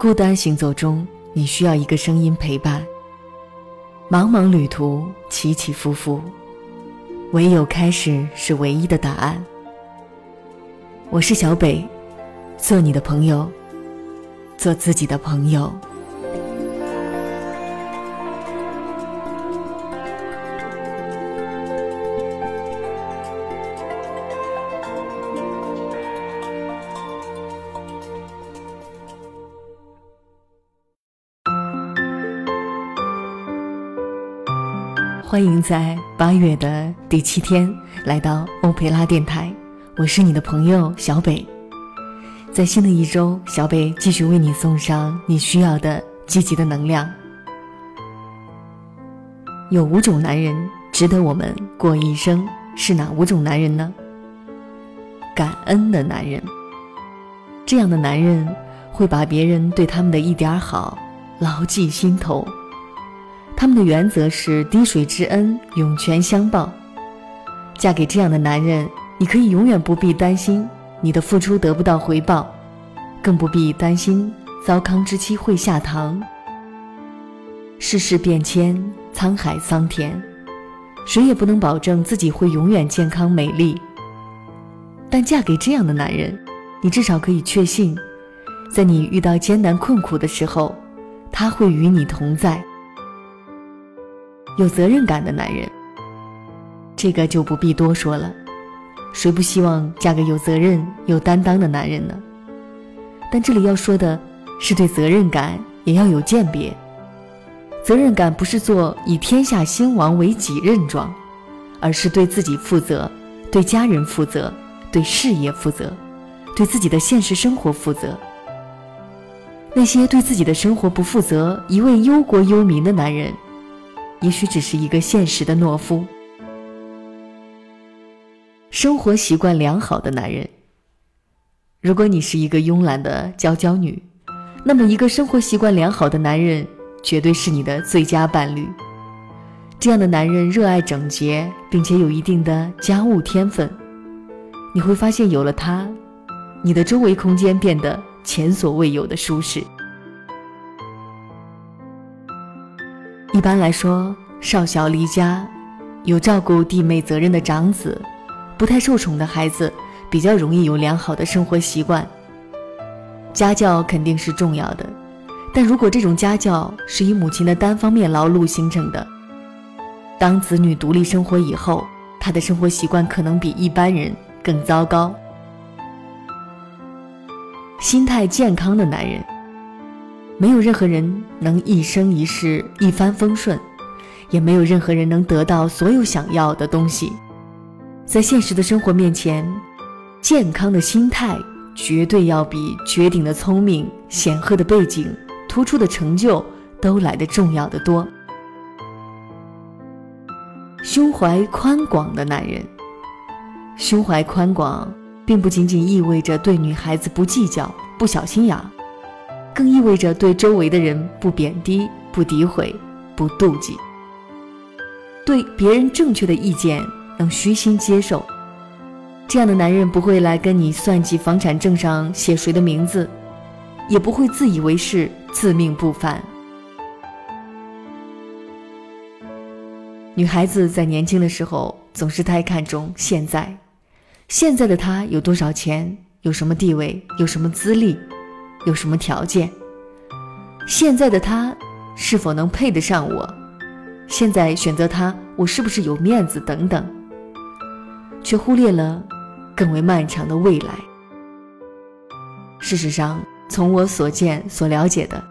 孤单行走中，你需要一个声音陪伴。茫茫旅途，起起伏伏，唯有开始是唯一的答案。我是小北，做你的朋友，做自己的朋友。欢迎在八月的第七天来到欧培拉电台，我是你的朋友小北。在新的一周，小北继续为你送上你需要的积极的能量。有五种男人值得我们过一生，是哪五种男人呢？感恩的男人，这样的男人会把别人对他们的一点好牢记心头。他们的原则是滴水之恩，涌泉相报。嫁给这样的男人，你可以永远不必担心你的付出得不到回报，更不必担心糟糠之妻会下堂。世事变迁，沧海桑田，谁也不能保证自己会永远健康美丽。但嫁给这样的男人，你至少可以确信，在你遇到艰难困苦的时候，他会与你同在。有责任感的男人，这个就不必多说了。谁不希望嫁个有责任、有担当的男人呢？但这里要说的是，对责任感也要有鉴别。责任感不是做以天下兴亡为己任状，而是对自己负责，对家人负责，对事业负责，对自己的现实生活负责。那些对自己的生活不负责、一味忧国忧民的男人。也许只是一个现实的懦夫。生活习惯良好的男人，如果你是一个慵懒的娇娇女，那么一个生活习惯良好的男人绝对是你的最佳伴侣。这样的男人热爱整洁，并且有一定的家务天分，你会发现有了他，你的周围空间变得前所未有的舒适。一般来说，少小离家、有照顾弟妹责任的长子，不太受宠的孩子，比较容易有良好的生活习惯。家教肯定是重要的，但如果这种家教是以母亲的单方面劳碌形成的，当子女独立生活以后，他的生活习惯可能比一般人更糟糕。心态健康的男人。没有任何人能一生一世一帆风顺，也没有任何人能得到所有想要的东西。在现实的生活面前，健康的心态绝对要比绝顶的聪明、显赫的背景、突出的成就都来得重要的多。胸怀宽广的男人，胸怀宽广，并不仅仅意味着对女孩子不计较、不小心眼。更意味着对周围的人不贬低、不诋毁、不妒忌，对别人正确的意见能虚心接受。这样的男人不会来跟你算计房产证上写谁的名字，也不会自以为是、自命不凡。女孩子在年轻的时候总是太看重现在，现在的她有多少钱，有什么地位，有什么资历。有什么条件？现在的他是否能配得上我？现在选择他，我是不是有面子？等等，却忽略了更为漫长的未来。事实上，从我所见所了解的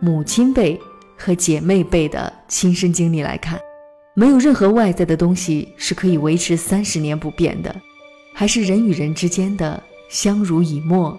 母亲辈和姐妹辈的亲身经历来看，没有任何外在的东西是可以维持三十年不变的，还是人与人之间的相濡以沫。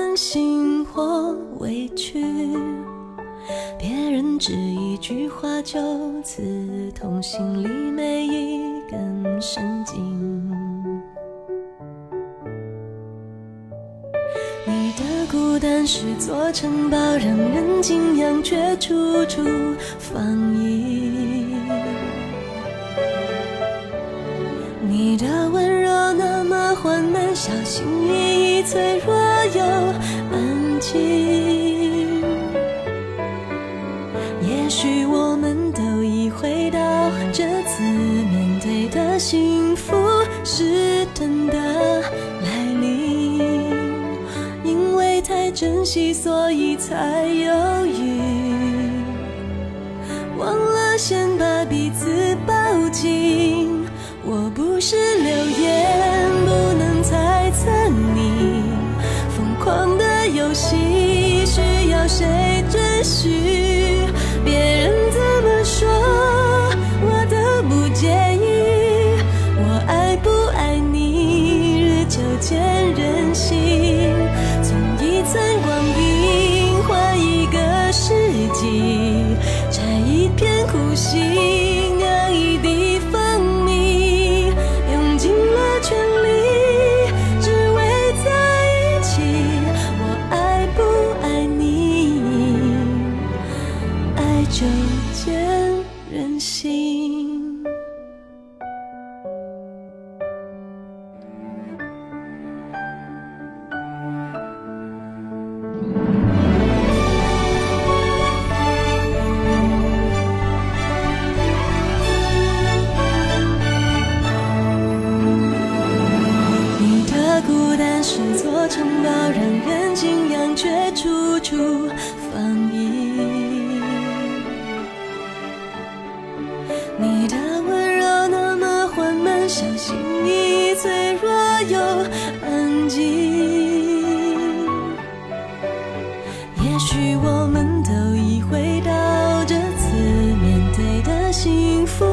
心或委屈，别人只一。句话就刺痛心里每一根神经。你的孤单是座城堡，让人敬仰，却处处防御。你的温小心翼翼，脆弱又安静。也许我们都已回到这次面对的幸福是真的来临，因为太珍惜，所以才犹豫，忘了先把彼此抱紧。我不是流言，也许？别人怎么说，我都不介意。我爱不爱你，日久见人心。从一寸光阴换一个世纪，摘一片苦心，让人敬仰，却处处防御。你的温柔那么缓慢，小心翼翼，脆弱又安静。也许我们都已回到这次面对的幸福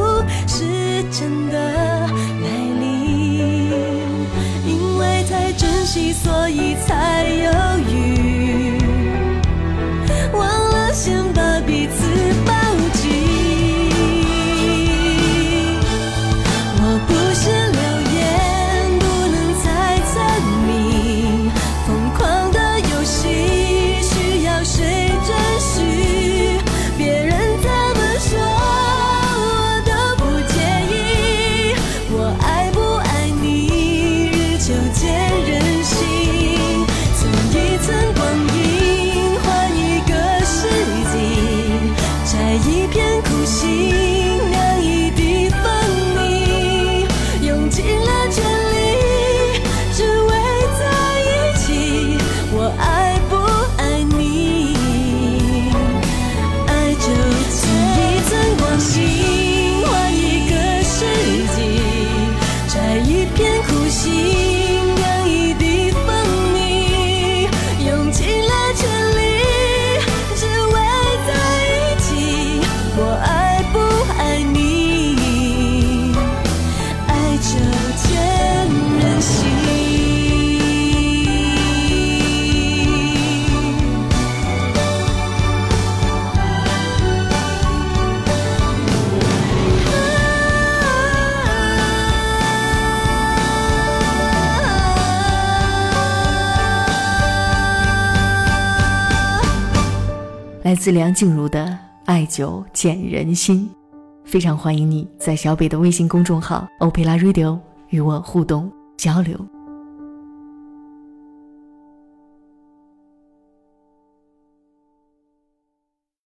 来自梁静茹的《爱久见人心》，非常欢迎你在小北的微信公众号“欧佩拉 Radio” 与我互动交流。